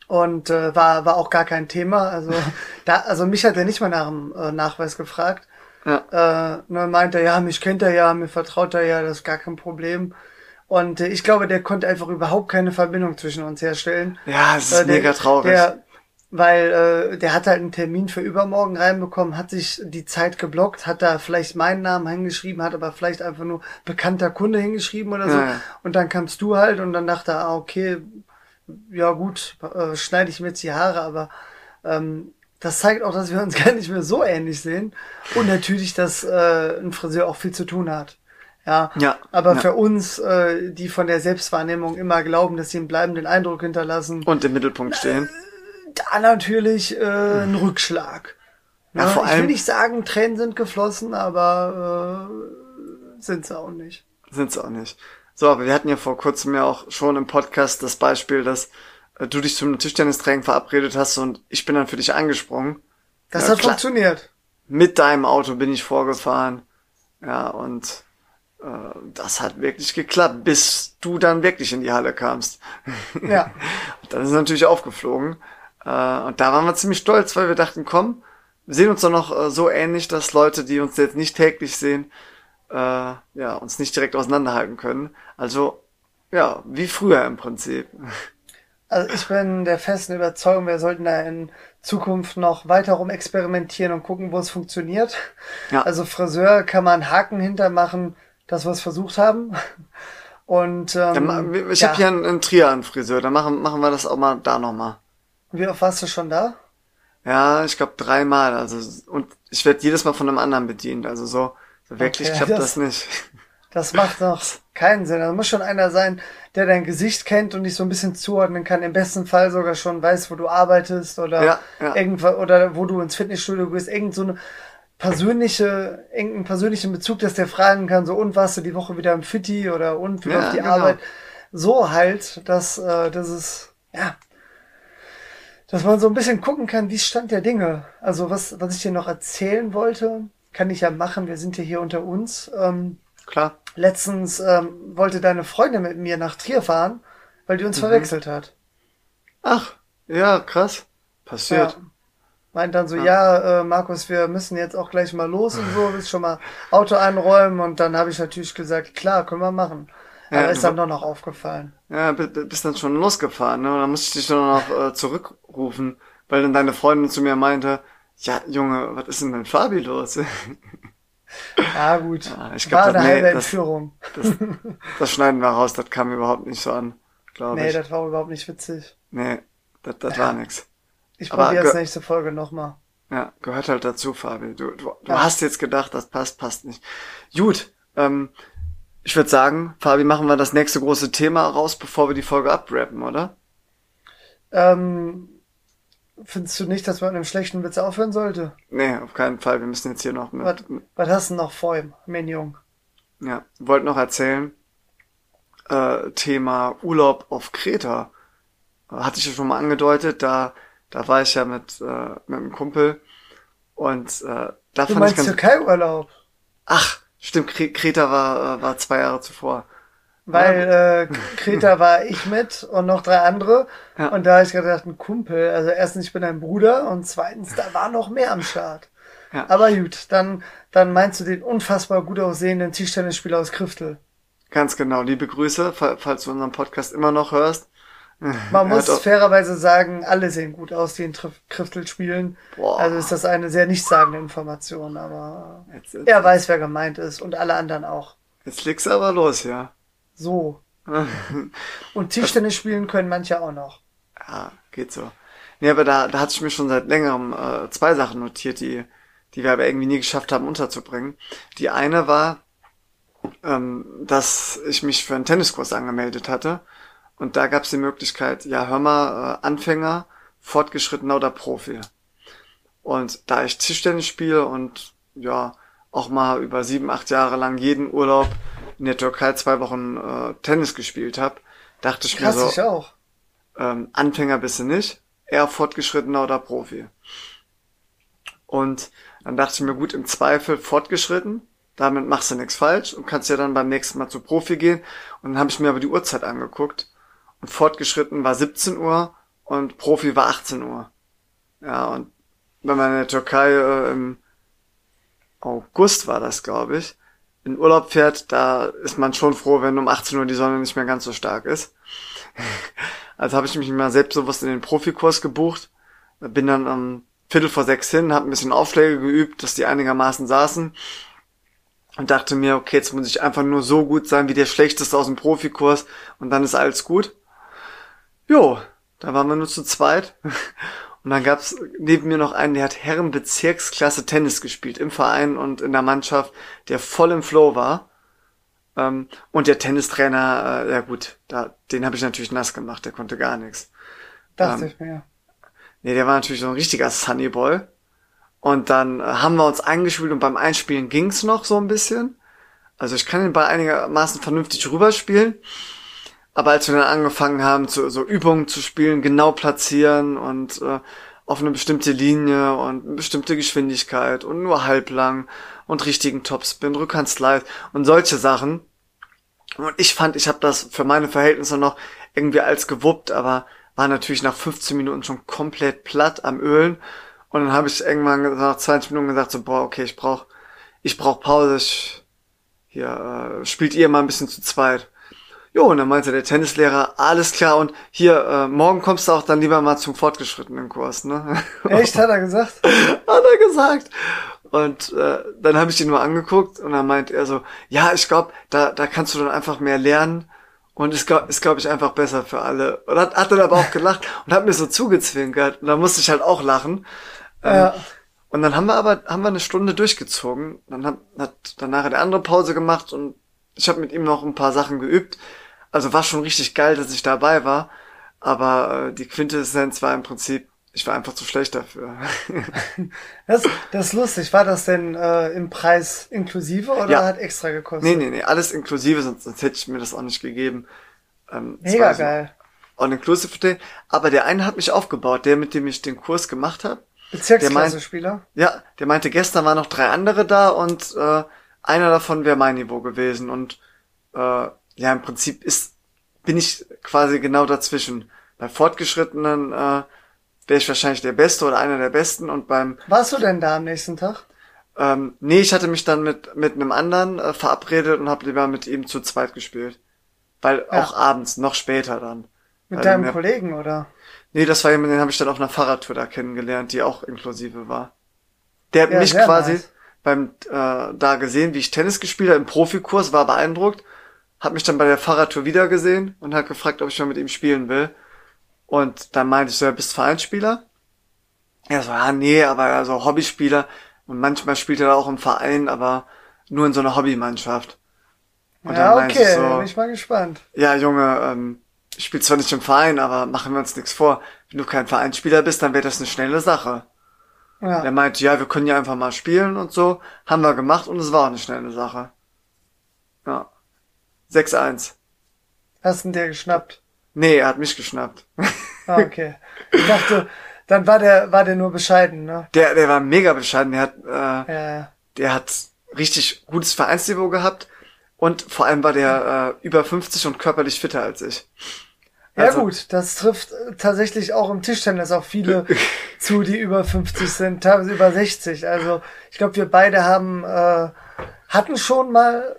und äh, war war auch gar kein Thema. Also da, also mich hat er nicht mal nach dem äh, Nachweis gefragt. Ja. Äh, ne, meint er, ja, mich kennt er ja, mir vertraut er ja, das ist gar kein Problem. Und äh, ich glaube, der konnte einfach überhaupt keine Verbindung zwischen uns herstellen. Ja, es ist äh, der, mega traurig. Der, weil äh, der hat halt einen Termin für übermorgen reinbekommen, hat sich die Zeit geblockt, hat da vielleicht meinen Namen hingeschrieben, hat aber vielleicht einfach nur bekannter Kunde hingeschrieben oder so. Ja, ja. Und dann kamst du halt und dann dachte er, ah, okay, ja gut, äh, schneide ich mir jetzt die Haare, aber ähm, das zeigt auch, dass wir uns gar nicht mehr so ähnlich sehen. Und natürlich, dass äh, ein Friseur auch viel zu tun hat. Ja, Ja, aber ja. für uns, äh, die von der Selbstwahrnehmung immer glauben, dass sie einen bleibenden Eindruck hinterlassen, Und im Mittelpunkt stehen. da natürlich äh, ein Rückschlag. Ja, Ja, vor ich will allem- nicht sagen, Tränen sind geflossen, aber äh, sind sie auch nicht. Sind sie auch nicht. So, aber wir hatten ja vor kurzem ja auch schon im Podcast das Beispiel, dass du dich zum Tischtennistraining verabredet hast und ich bin dann für dich angesprungen. Das Ja, hat klar. funktioniert. Mit deinem Auto bin ich vorgefahren. Ja, und äh, das hat wirklich geklappt, bis du dann wirklich in die Halle kamst. Ja. Dann ist natürlich aufgeflogen. Äh, und da waren wir ziemlich stolz, weil wir dachten, komm, wir sehen uns doch noch äh, so ähnlich, dass Leute, die uns jetzt nicht täglich sehen, äh, ja, uns nicht direkt auseinanderhalten können. Also, ja, wie früher im Prinzip. Also ich bin der festen Überzeugung, wir sollten da in Zukunft noch weiter rum experimentieren und gucken, wo es funktioniert. Ja. Also Friseur kann man Haken hintermachen, dass wir es versucht haben. Und Ja, ähm, ma- ich ja. habe hier einen, einen Trier-Friseur, dann machen, machen wir das auch mal da nochmal. Wie oft warst du schon da? Ja, ich glaube dreimal. Also und ich werde jedes Mal von einem anderen bedient. Also so, so wirklich Okay, klappt das- das nicht. Das macht noch keinen Sinn. Da muss schon einer sein, der dein Gesicht kennt und dich so ein bisschen zuordnen kann. Im besten Fall sogar schon weiß, wo du arbeitest oder Ja, ja. irgendwo oder wo du ins Fitnessstudio gehst. Irgend so eine persönliche, irgendeinen persönlichen Bezug, dass der fragen kann, so und warst du die Woche wieder im Fitti oder und wieder Ja, auf die genau. Arbeit. So halt, dass äh, das ist ja, dass man so ein bisschen gucken kann, wie Stand der Dinge. Also was was ich dir noch erzählen wollte, kann ich ja machen. Wir sind ja hier unter uns. Ähm, Klar. Letztens ähm, wollte deine Freundin mit mir nach Trier fahren, weil die Mhm. uns verwechselt hat. Ach, ja, krass. Passiert. Ja. Meint dann so, ja, äh, Markus, wir müssen jetzt auch gleich mal los und so, willst schon mal Auto einräumen und dann habe ich natürlich gesagt, klar, können wir machen. Ja, Aber ist dann doch noch aufgefallen. Ja, bi- bi- bist dann schon losgefahren, ne? Und dann musste ich dich dann noch äh, zurückrufen, weil dann deine Freundin zu mir meinte, ja, Junge, was ist denn mit Fabi los? Ja, gut. Ja, ich glaub, War das- eine nee, halbe das- Entführung. Das, das schneiden wir raus, das kam überhaupt nicht so an, glaube Nee, ich. das war überhaupt nicht witzig. nee, das, das war nix. Ich probiere ge- nächste Folge nochmal. Ja, gehört halt dazu, Fabi. Du, du, du Ja. hast jetzt gedacht, das passt, passt nicht. Gut, ähm, ich würde sagen, Fabi, machen wir das nächste große Thema raus, bevor wir die Folge abrappen, oder? Ähm, findest du nicht, dass man mit einem schlechten Witz aufhören sollte? Nee, auf keinen Fall. Wir müssen jetzt hier noch mit, Was, was hast du noch vor ihm, mein Jung? Ja, wollte noch erzählen, äh, Thema Urlaub auf Kreta. Hatte ich ja schon mal angedeutet, da, da war ich ja mit, äh, mit einem Kumpel und äh, da Du fand ich meinst ganz... Türkei-Urlaub? Ach, stimmt, Kre Kreta war, äh, war zwei Jahre zuvor. Weil äh, Kreta war ich mit und noch drei andere. Ja. Und da habe ich gedacht, ein Kumpel. Also erstens, ich bin ein Bruder und zweitens, da war noch mehr am Start. Ja. Aber gut, dann, dann meinst du den unfassbar gut aussehenden Tischtennisspieler aus Kriftel. Ganz genau, liebe Grüße, fa- falls du unseren Podcast immer noch hörst. Man muss fairerweise sagen, alle sehen gut aus, die in Kriftel spielen. Boah. Also ist das eine sehr nichtssagende Information, aber Jetzt, jetzt, er weiß, wer gemeint ist und alle anderen auch. jetzt legst du aber los, ja. So. Und Tischtennis spielen können manche auch noch. Ja, geht so. Nee, aber da, da hatte ich mir schon seit längerem äh, zwei Sachen notiert, die, die wir aber irgendwie nie geschafft haben unterzubringen. Die eine war, ähm, dass ich mich für einen Tenniskurs angemeldet hatte. Und da gab es die Möglichkeit, ja, hör mal, äh, Anfänger, Fortgeschrittener oder Profi. Und da ich Tischtennis spiele und ja, auch mal über sieben, acht Jahre lang jeden Urlaub in der Türkei zwei Wochen äh, Tennis gespielt habe, dachte ich Krass, mir so, ich auch. ähm, Anfänger bist du nicht, eher fortgeschrittener oder Profi. Und dann dachte ich mir, gut, im Zweifel fortgeschritten, damit machst du nichts falsch und kannst ja dann beim nächsten Mal zu Profi gehen. Und dann habe ich mir aber die Uhrzeit angeguckt und fortgeschritten war 17 Uhr und Profi war 18 Uhr. Ja, und wenn man in der Türkei äh, im August war das, glaube ich, in Urlaub fährt, da ist man schon froh, wenn um 18 Uhr die Sonne nicht mehr ganz so stark ist. Also habe ich mich mal selbstbewusst in den Profikurs gebucht. bin dann um Viertel vor sechs hin, habe ein bisschen Aufschläge geübt, dass die einigermaßen saßen und dachte mir, okay, jetzt muss ich einfach nur so gut sein wie der Schlechteste aus dem Profikurs und dann ist alles gut. Jo, da waren wir nur zu zweit. Und dann gab's neben mir noch einen, der hat Herrenbezirksklasse Tennis gespielt im Verein und in der Mannschaft, der voll im Flow war. Ähm, und der Tennistrainer, äh, ja gut, da, den habe ich natürlich nass gemacht, der konnte gar nichts. Dachte ähm, ich mir. Nee, der war natürlich so ein richtiger Sunnyboy. Und dann äh, haben wir uns eingespielt und beim Einspielen ging's noch so ein bisschen. Also ich kann den Ball einigermaßen vernünftig rüberspielen. Aber als wir dann angefangen haben, zu, so Übungen zu spielen, genau platzieren und äh, auf eine bestimmte Linie und eine bestimmte Geschwindigkeit und nur halblang und richtigen Topspin, Rückhandslide und solche Sachen. Und ich fand, ich habe das für meine Verhältnisse noch irgendwie als gewuppt, aber war natürlich nach 15 Minuten schon komplett platt am Ölen. Und dann habe ich irgendwann nach 20 Minuten gesagt, so, boah, okay, ich brauch, ich brauch Pause. Ich, hier, äh, spielt ihr mal ein bisschen zu zweit. Jo, und dann meinte der Tennislehrer, alles klar, und hier, äh, morgen kommst du auch dann lieber mal zum fortgeschrittenen Kurs, ne? Echt, hat er gesagt? hat er gesagt. Und äh, dann habe ich ihn nur angeguckt und dann meint er so, ja, ich glaube, da, da kannst du dann einfach mehr lernen und ist, glaube glaub ich, einfach besser für alle. Und hat, hat dann aber auch gelacht und hat mir so zugezwinkert. Und da musste ich halt auch lachen. Ähm, ja. Und dann haben wir aber haben wir eine Stunde durchgezogen. Dann hat, hat dann nachher der andere Pause gemacht und ich habe mit ihm noch ein paar Sachen geübt. Also war schon richtig geil, dass ich dabei war. Aber äh, die Quintessenz war im Prinzip, ich war einfach zu schlecht dafür. das, das ist lustig. War das denn äh, im Preis inklusive oder ja. hat extra gekostet? Nee, nee, nee, alles inklusive, sonst, sonst hätte ich mir das auch nicht gegeben. Ähm, Mega geil. All-inclusive Day. Aber der eine hat mich aufgebaut, der, mit dem ich den Kurs gemacht habe. Bezirksklasse-Spieler? Ja, der meinte, gestern waren noch drei andere da und äh, einer davon wäre mein Niveau gewesen. Und äh, ja, im Prinzip ist, bin ich quasi genau dazwischen. Bei Fortgeschrittenen äh, wäre ich wahrscheinlich der Beste oder einer der Besten und beim... Warst du denn da am nächsten Tag? Ähm, nee, ich hatte mich dann mit, mit einem anderen äh, verabredet und habe lieber mit ihm zu zweit gespielt. Weil ja. auch abends, noch später dann. Mit deinem mir, Kollegen, oder? Nee, das war jemand, den habe ich dann auf einer Fahrradtour da kennengelernt, die auch inklusive war. Der hat ja, mich quasi nice. beim äh, da gesehen, wie ich Tennis gespielt habe im Profikurs, war beeindruckt hat mich dann bei der Fahrradtour wieder gesehen und hat gefragt, ob ich mal mit ihm spielen will. Und dann meinte ich so, ja, bist Vereinsspieler? Er so, ja, nee, aber also Hobbyspieler. Und manchmal spielt er auch im Verein, aber nur in so einer Hobbymannschaft. Und ja, dann okay, so, bin ich mal gespannt. Ja, Junge, ähm, ich spiele zwar nicht im Verein, aber machen wir uns nichts vor. Wenn du kein Vereinsspieler bist, dann wäre das eine schnelle Sache. Ja. Er meinte, ja, wir können ja einfach mal spielen und so. Haben wir gemacht und es war eine schnelle Sache. Ja. 6-1. Hast du ihn dir geschnappt? Nee, er hat mich geschnappt. Ah, okay. Ich dachte, dann war der, war der nur bescheiden, ne? Der, der war mega bescheiden. Der hat, äh, ja. der hat richtig gutes Vereinsniveau gehabt und vor allem war der äh, über 50 und körperlich fitter als ich. Also, ja gut, das trifft äh, tatsächlich auch im Tischtennis auch viele zu, die über 50 sind, teilweise über 60. Also ich glaube, wir beide haben äh, hatten schon mal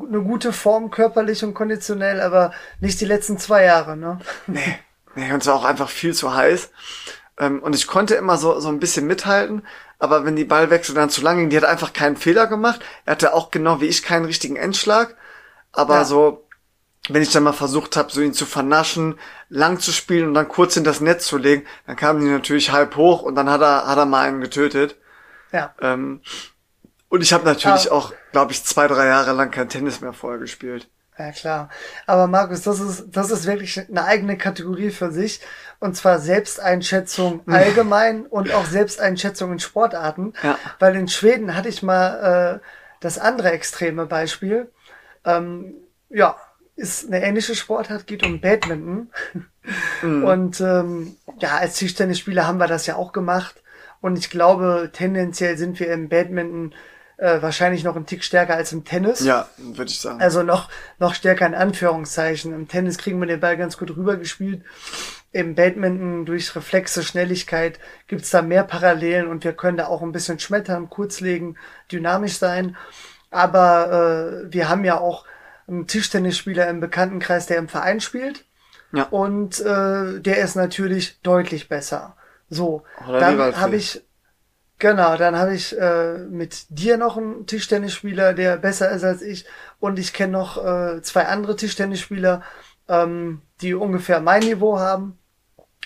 eine gute Form körperlich und konditionell, aber nicht die letzten zwei Jahre, ne? Nee, nee und es war auch einfach viel zu heiß. Ähm, und ich konnte immer so, so ein bisschen mithalten, aber wenn die Ballwechsel dann zu lang ging, die hat einfach keinen Fehler gemacht. Er hatte auch genau wie ich keinen richtigen Endschlag, aber ja. so, wenn ich dann mal versucht habe, so ihn zu vernaschen, lang zu spielen und dann kurz in das Netz zu legen, dann kamen die natürlich halb hoch und dann hat er, hat er mal einen getötet. Ja. Ähm, und ich habe natürlich ja. auch, glaube ich, zwei, drei Jahre lang kein Tennis mehr vorher gespielt. Ja, klar. Aber Markus, das ist, das ist wirklich eine eigene Kategorie für sich. Und zwar Selbsteinschätzung allgemein und auch Selbsteinschätzung in Sportarten. Ja. Weil in Schweden hatte ich mal äh, das andere extreme Beispiel. Ähm, ja, ist eine ähnliche Sportart, geht um Badminton. Mhm. Und ähm, ja, als Tischtennisspieler haben wir das ja auch gemacht. Und ich glaube, tendenziell sind wir im Badminton äh, wahrscheinlich noch ein Tick stärker als im Tennis. Ja, würde ich sagen. Also noch, noch stärker in Anführungszeichen. Im Tennis kriegen wir den Ball ganz gut rübergespielt. Im Badminton durch Reflexe, Schnelligkeit gibt's da mehr Parallelen und wir können da auch ein bisschen schmettern, kurzlegen, dynamisch sein. Aber äh, wir haben ja auch einen Tischtennisspieler im Bekanntenkreis, der im Verein spielt. Ja. Und äh, der ist natürlich deutlich besser. So, Oder dann habe ich, genau, dann habe ich äh, mit dir noch einen Tischtennisspieler, der besser ist als ich. Und ich kenne noch äh, zwei andere Tischtennisspieler, ähm, die ungefähr mein Niveau haben.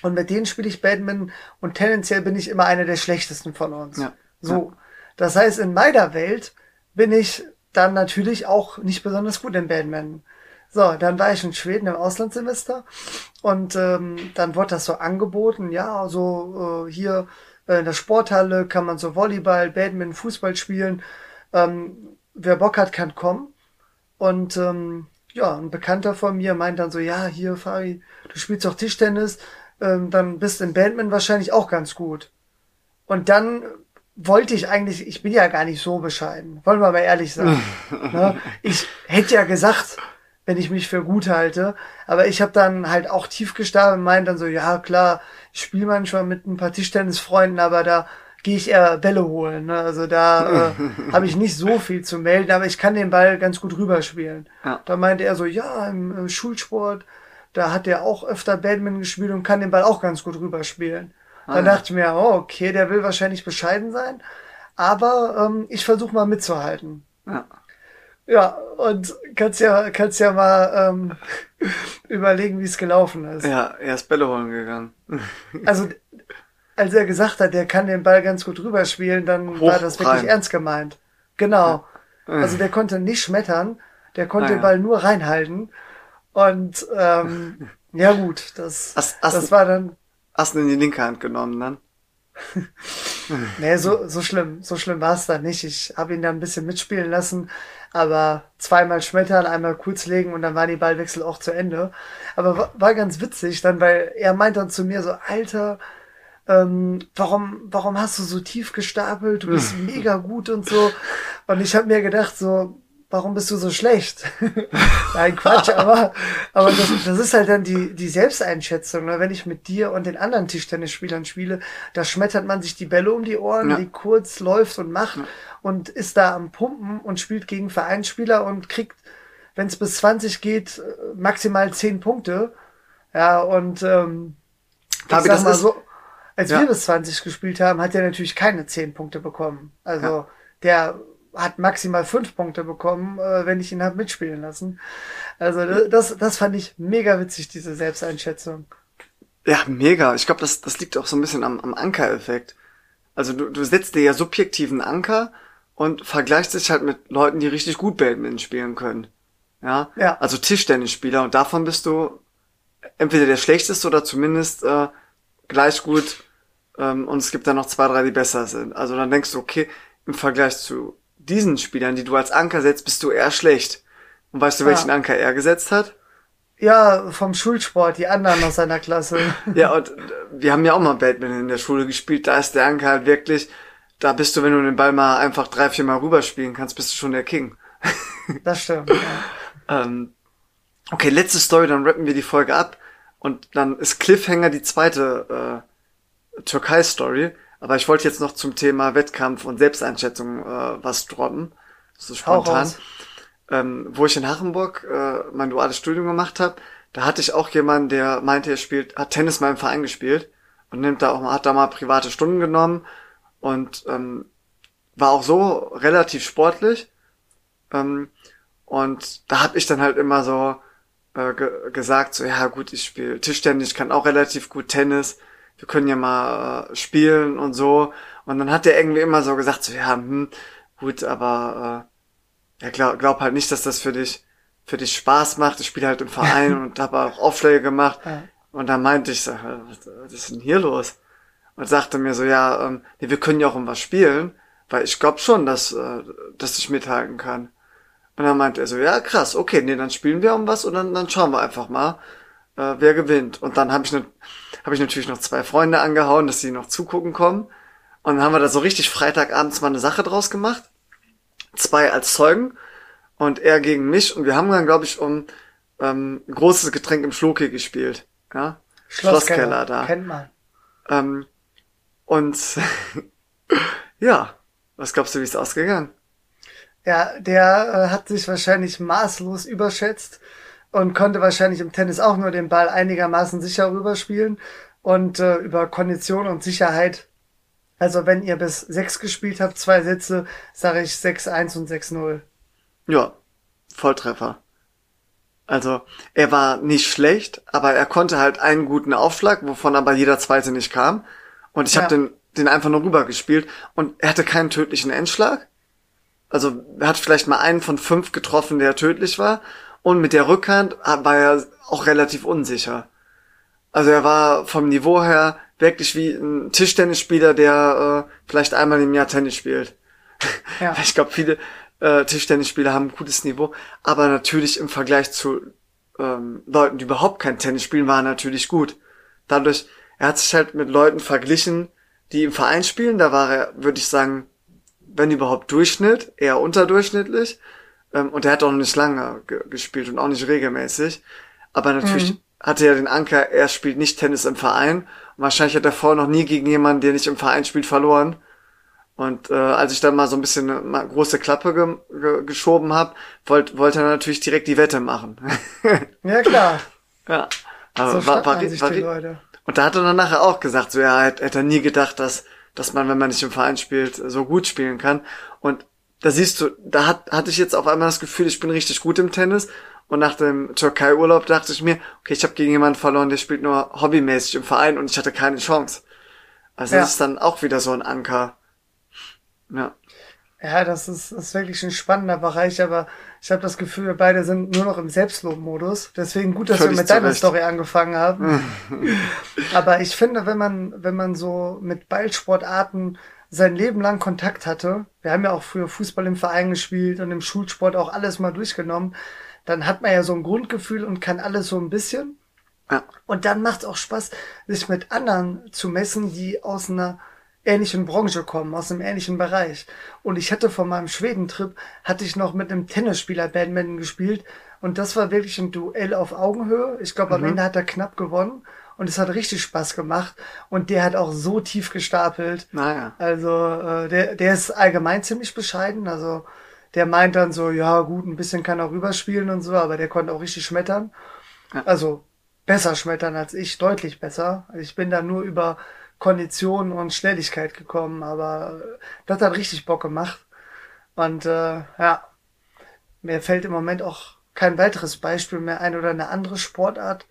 Und mit denen spiele ich Badminton und tendenziell bin ich immer einer der schlechtesten von uns. Ja. So. Das heißt, in meiner Welt bin ich dann natürlich auch nicht besonders gut im Badminton. So, dann war ich in Schweden im Auslandssemester und ähm, dann wurde das so angeboten, ja, so äh, hier in der Sporthalle kann man so Volleyball, Badminton, Fußball spielen. Ähm, wer Bock hat, kann kommen. Und ähm, ja, ein Bekannter von mir meint dann so, ja, hier, Fabi, du spielst doch Tischtennis, ähm, dann bist in Badminton wahrscheinlich auch ganz gut. Und dann wollte ich eigentlich, ich bin ja gar nicht so bescheiden, wollen wir mal ehrlich sein. ne? Ich hätte ja gesagt, wenn ich mich für gut halte, aber ich habe dann halt auch tief gestapelt und meint dann so, ja klar, ich spiele manchmal mit ein paar Tischtennisfreunden, aber da gehe ich eher Bälle holen. Ne? Also da äh, habe ich nicht so viel zu melden, aber ich kann den Ball ganz gut rüberspielen. Ja. Da meinte er so, ja, im, im Schulsport, da hat er auch öfter Badminton gespielt und kann den Ball auch ganz gut rüberspielen. Dann ja. dachte ich mir, oh, okay, der will wahrscheinlich bescheiden sein, aber ähm, ich versuche mal mitzuhalten. Ja. Ja, und kannst ja, kannst ja mal ähm, überlegen, wie es gelaufen ist. Ja, er ist Bälle holen gegangen. Also, als er gesagt hat, der kann den Ball ganz gut rüberspielen, dann Hoch war das wirklich rein. ernst gemeint. Genau. Also der konnte nicht schmettern, der konnte Ah, den. Ball nur reinhalten. Und ähm, ja gut, das, Hast- hast- das war dann. Ihn in die linke Hand genommen dann? Nee, so, so schlimm, so schlimm war es dann nicht. Ich habe ihn dann ein bisschen mitspielen lassen, aber zweimal schmettern, einmal kurz legen und dann war die Ballwechsel auch zu Ende. Aber war, war ganz witzig dann, weil er meint dann zu mir so, Alter, ähm, warum, warum hast du so tief gestapelt? Du bist mega gut und so. Und ich habe mir gedacht so, warum bist du so schlecht? Nein, Quatsch, aber, aber das, das ist halt dann die, die Selbsteinschätzung. Ne? Wenn ich mit dir und den anderen Tischtennisspielern spiele, da schmettert man sich die Bälle um die Ohren, Ja. die kurz läuft und macht und ist da am Pumpen und spielt gegen Vereinsspieler und kriegt, wenn es bis 20 geht, maximal 10 Punkte. Ja, und ähm, ich sag das mal so, als Ja. wir bis 20 gespielt haben, hat er natürlich keine 10 Punkte bekommen. Also Ja. der hat maximal 5 Punkte bekommen, äh, wenn ich ihn hab mitspielen lassen. Also das, das fand ich mega witzig, diese Selbsteinschätzung. Ja, mega. Ich glaube, das, das liegt auch so ein bisschen am, am Ankereffekt. Also du, du setzt dir ja subjektiven Anker und vergleichst dich halt mit Leuten, die richtig gut Badminton spielen können. Ja. Ja. Also Tischtennisspieler und davon bist du entweder der schlechteste oder zumindest äh, gleich gut. Ähm, und es gibt dann noch zwei, drei, die besser sind. Also dann denkst du, okay, im Vergleich zu diesen Spielern, die du als Anker setzt, bist du eher schlecht. Und weißt du, Ja. welchen Anker er gesetzt hat? Ja, vom Schulsport, die anderen aus seiner Klasse. Ja, und äh, wir haben ja auch mal Badminton in der Schule gespielt. Da ist der Anker halt wirklich, da bist du, wenn du den Ball mal einfach drei, vier Mal rüberspielen kannst, bist du schon der King. Das stimmt. Ja. Ähm, okay, letzte Story, dann rappen wir die Folge ab. Und dann ist Cliffhanger die zweite äh, Türkei-Story. Aber ich wollte jetzt noch zum Thema Wettkampf und Selbsteinschätzung äh, was droppen. So spontan. Ähm, wo ich in Hachenburg äh, mein duales Studium gemacht habe, da hatte ich auch jemanden, der meinte, er spielt, hat Tennis mal im Verein gespielt und nimmt da auch mal, hat da mal private Stunden genommen und ähm, war auch so relativ sportlich. Ähm, und da habe ich dann halt immer so äh, ge gesagt, so ja gut, ich spiele Tischtennis, ich kann auch relativ gut Tennis, wir können ja mal äh, spielen und so. Und dann hat der irgendwie immer so gesagt, so ja, hm, gut, aber äh, ja, glaub, glaub halt nicht, dass das für dich für dich Spaß macht. Ich spiele halt im Verein und habe auch Aufschläge gemacht. Ja. Und dann meinte ich so, was, was ist denn hier los? Und sagte mir so, ja, ähm, nee, wir können ja auch um was spielen, weil ich glaube schon, dass, äh, dass ich mithalten kann. Und dann meinte er so, ja, krass, okay, nee, dann spielen wir um was und dann, dann schauen wir einfach mal, äh, wer gewinnt. Und dann habe ich, ne, hab ich natürlich noch zwei Freunde angehauen, dass sie noch zugucken kommen. Und dann haben wir da so richtig Freitagabends mal eine Sache draus gemacht. Zwei als Zeugen und er gegen mich. Und wir haben dann, glaube ich, um ähm, großes Getränk im Schloki gespielt. Ja? Schlosskeller da. Kennt man. Ähm, und ja, was glaubst du, wie es ausgegangen? Ja, der äh, hat sich wahrscheinlich maßlos überschätzt und konnte wahrscheinlich im Tennis auch nur den Ball einigermaßen sicher rüberspielen. und äh, über Kondition und Sicherheit. Also wenn ihr bis sechs gespielt habt, zwei Sätze, sage ich 6-1 und 6-0. Ja, Volltreffer. Also er war nicht schlecht, aber er konnte halt einen guten Aufschlag, wovon aber jeder zweite nicht kam. Und ich ja. habe den, den einfach nur rüber gespielt und er hatte keinen tödlichen Endschlag. Also er hat vielleicht mal einen von fünf getroffen, der tödlich war. Und mit der Rückhand war er auch relativ unsicher. Also er war vom Niveau her wirklich wie ein Tischtennisspieler, der äh, vielleicht einmal im Jahr Tennis spielt. Ja. ich glaube, viele äh, Tischtennisspieler haben ein gutes Niveau, aber natürlich im Vergleich zu ähm, Leuten, die überhaupt kein Tennis spielen, war er natürlich gut. Dadurch, er hat sich halt mit Leuten verglichen, die im Verein spielen, da war er, würde ich sagen, wenn überhaupt Durchschnitt, eher unterdurchschnittlich. Ähm, und er hat auch noch nicht lange gespielt und auch nicht regelmäßig. Aber natürlich mhm. hatte er den Anker, er spielt nicht Tennis im Verein. Und wahrscheinlich hat er vorher noch nie gegen jemanden, der nicht im Verein spielt, verloren. Und äh, als ich dann mal so ein bisschen eine mal große Klappe ge ge geschoben habe, wollte wollt er natürlich direkt die Wette machen. ja, klar. Ja. Aber so war, war, war, war Leute. Und da hat er dann nachher auch gesagt, so ja, hätte, hätte er nie gedacht, dass, dass man, wenn man nicht im Verein spielt, so gut spielen kann. Und da siehst du, da hat, hatte ich jetzt auf einmal das Gefühl, ich bin richtig gut im Tennis. Und nach dem Türkei-Urlaub dachte ich mir, okay, ich habe gegen jemanden verloren, der spielt nur hobbymäßig im Verein und ich hatte keine Chance. Also ja. das ist dann auch wieder so ein Anker ja. Ja, das ist, das ist wirklich ein spannender Bereich, aber ich habe das Gefühl, wir beide sind nur noch im Selbstlob-Modus. Deswegen gut, dass Völlig wir mit deiner Story angefangen haben. aber ich finde, wenn man, wenn man so mit Ballsportarten sein Leben lang Kontakt hatte, wir haben ja auch früher Fußball im Verein gespielt und im Schulsport auch alles mal durchgenommen, dann hat man ja so ein Grundgefühl und kann alles so ein bisschen. Ja. Und dann macht es auch Spaß, sich mit anderen zu messen, die aus einer ähnlichen Branche kommen, aus einem ähnlichen Bereich. Und ich hatte von meinem Schwedentrip, hatte ich noch mit einem Tennisspieler Badminton gespielt und das war wirklich ein Duell auf Augenhöhe. Ich glaube, am mhm. Ende hat er knapp gewonnen und es hat richtig Spaß gemacht und der hat auch so tief gestapelt. Naja. Also äh, der, der ist allgemein ziemlich bescheiden, also der meint dann so, ja gut, ein bisschen kann er rüberspielen und so, aber der konnte auch richtig schmettern. Ja. Also besser schmettern als ich, deutlich besser. Also ich bin da nur über Kondition und Schnelligkeit gekommen, aber das hat richtig Bock gemacht. Und äh, ja, mir fällt im Moment auch kein weiteres Beispiel mehr ein oder eine andere Sportart,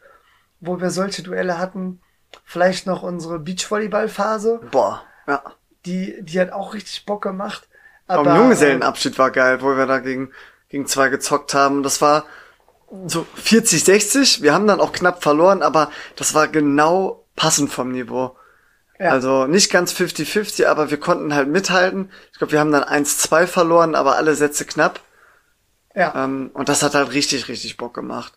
wo wir solche Duelle hatten. Vielleicht noch unsere Beachvolleyball-Phase. Boah, ja. Die, die hat auch richtig Bock gemacht. Aber Am Junggesellenabschied war geil, wo wir da gegen, gegen zwei gezockt haben. Das war so 40, 60. Wir haben dann auch knapp verloren, aber das war genau passend vom Niveau. Ja. Also nicht ganz 50-50, aber wir konnten halt mithalten. Ich glaube, wir haben dann 1-2 verloren, aber alle Sätze knapp. Ja. Ähm, und das hat halt richtig, richtig Bock gemacht.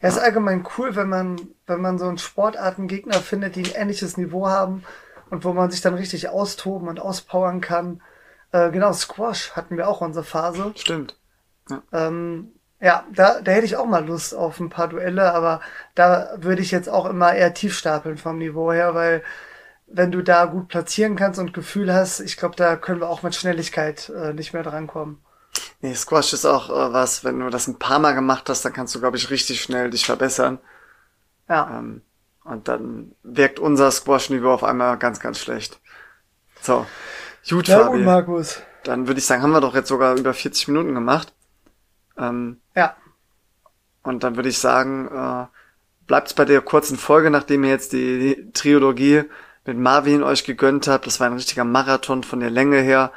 Ja, ist allgemein cool, wenn man, wenn man so einen Sportartengegner findet, die ein ähnliches Niveau haben und wo man sich dann richtig austoben und auspowern kann. Äh, genau, Squash hatten wir auch unsere Phase. Stimmt. Ja. Ähm, ja, da, da hätte ich auch mal Lust auf ein paar Duelle, aber da würde ich jetzt auch immer eher tief stapeln vom Niveau her, weil wenn du da gut platzieren kannst und Gefühl hast, ich glaube, da können wir auch mit Schnelligkeit äh, nicht mehr drankommen. Nee, Squash ist auch äh, was, wenn du das ein paar Mal gemacht hast, dann kannst du, glaube ich, richtig schnell dich verbessern. Ja. Ähm, und dann wirkt unser Squash-Niveau auf einmal ganz, ganz schlecht. So. Gut, ja, Fabi. Gut, Markus. Dann würde ich sagen, haben wir doch jetzt sogar über 40 Minuten gemacht. Ähm, ja. Und dann würde ich sagen, äh, bleibt's bei der kurzen Folge, nachdem ihr jetzt die, Triologie mit Marvin euch gegönnt habt. Das war ein richtiger Marathon von der Länge her.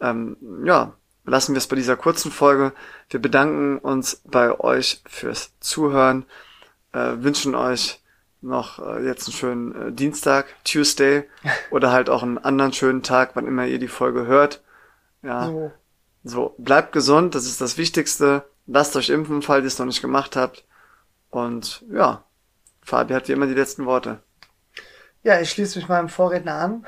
Ähm, ja, lassen wir es bei dieser kurzen Folge. Wir bedanken uns bei euch fürs Zuhören, äh, wünschen euch noch äh, jetzt einen schönen äh, Dienstag, Tuesday oder halt auch einen anderen schönen Tag, wann immer ihr die Folge hört. Ja, so. So, bleibt gesund, das ist das Wichtigste. Lasst euch impfen, falls ihr es noch nicht gemacht habt. Und ja, Fabi hat wie immer die letzten Worte. Ja, ich schließe mich meinem Vorredner an.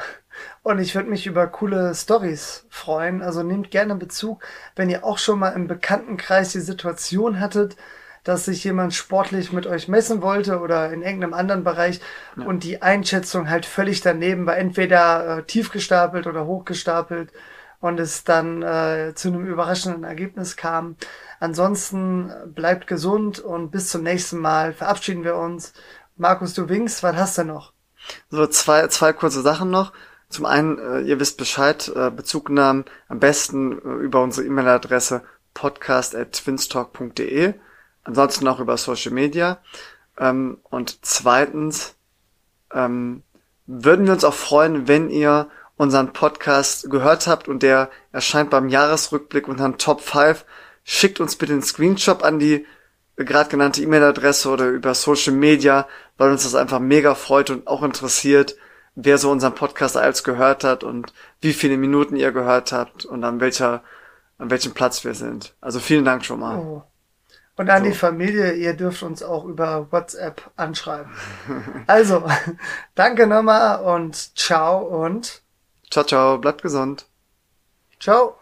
Und ich würde mich über coole Stories freuen. Also nehmt gerne Bezug, wenn ihr auch schon mal im Bekanntenkreis die Situation hattet, dass sich jemand sportlich mit euch messen wollte oder in irgendeinem anderen Bereich ja. und die Einschätzung halt völlig daneben war, entweder äh, tief gestapelt oder hochgestapelt und es dann äh, zu einem überraschenden Ergebnis kam. Ansonsten bleibt gesund und bis zum nächsten Mal verabschieden wir uns Markus, du winkst, was hast du noch? So, zwei, zwei kurze Sachen noch. Zum einen, äh, ihr wisst Bescheid, äh, Bezugnahmen am besten äh, über unsere E-Mail-Adresse podcast.twinstalk.de. Ansonsten auch über Social Media. Ähm, und zweitens ähm, würden wir uns auch freuen, wenn ihr unseren Podcast gehört habt und der erscheint beim Jahresrückblick unter Top 5. Schickt uns bitte einen Screenshot an die gerade genannte E-Mail-Adresse oder über Social Media, weil uns das einfach mega freut und auch interessiert, wer so unseren Podcast als gehört hat und wie viele Minuten ihr gehört habt und an welcher, an welchem Platz wir sind. Also vielen Dank schon mal. Oh. Und an so. die Familie, ihr dürft uns auch über WhatsApp anschreiben. also, danke nochmal und ciao und ciao, ciao, bleibt gesund. Ciao.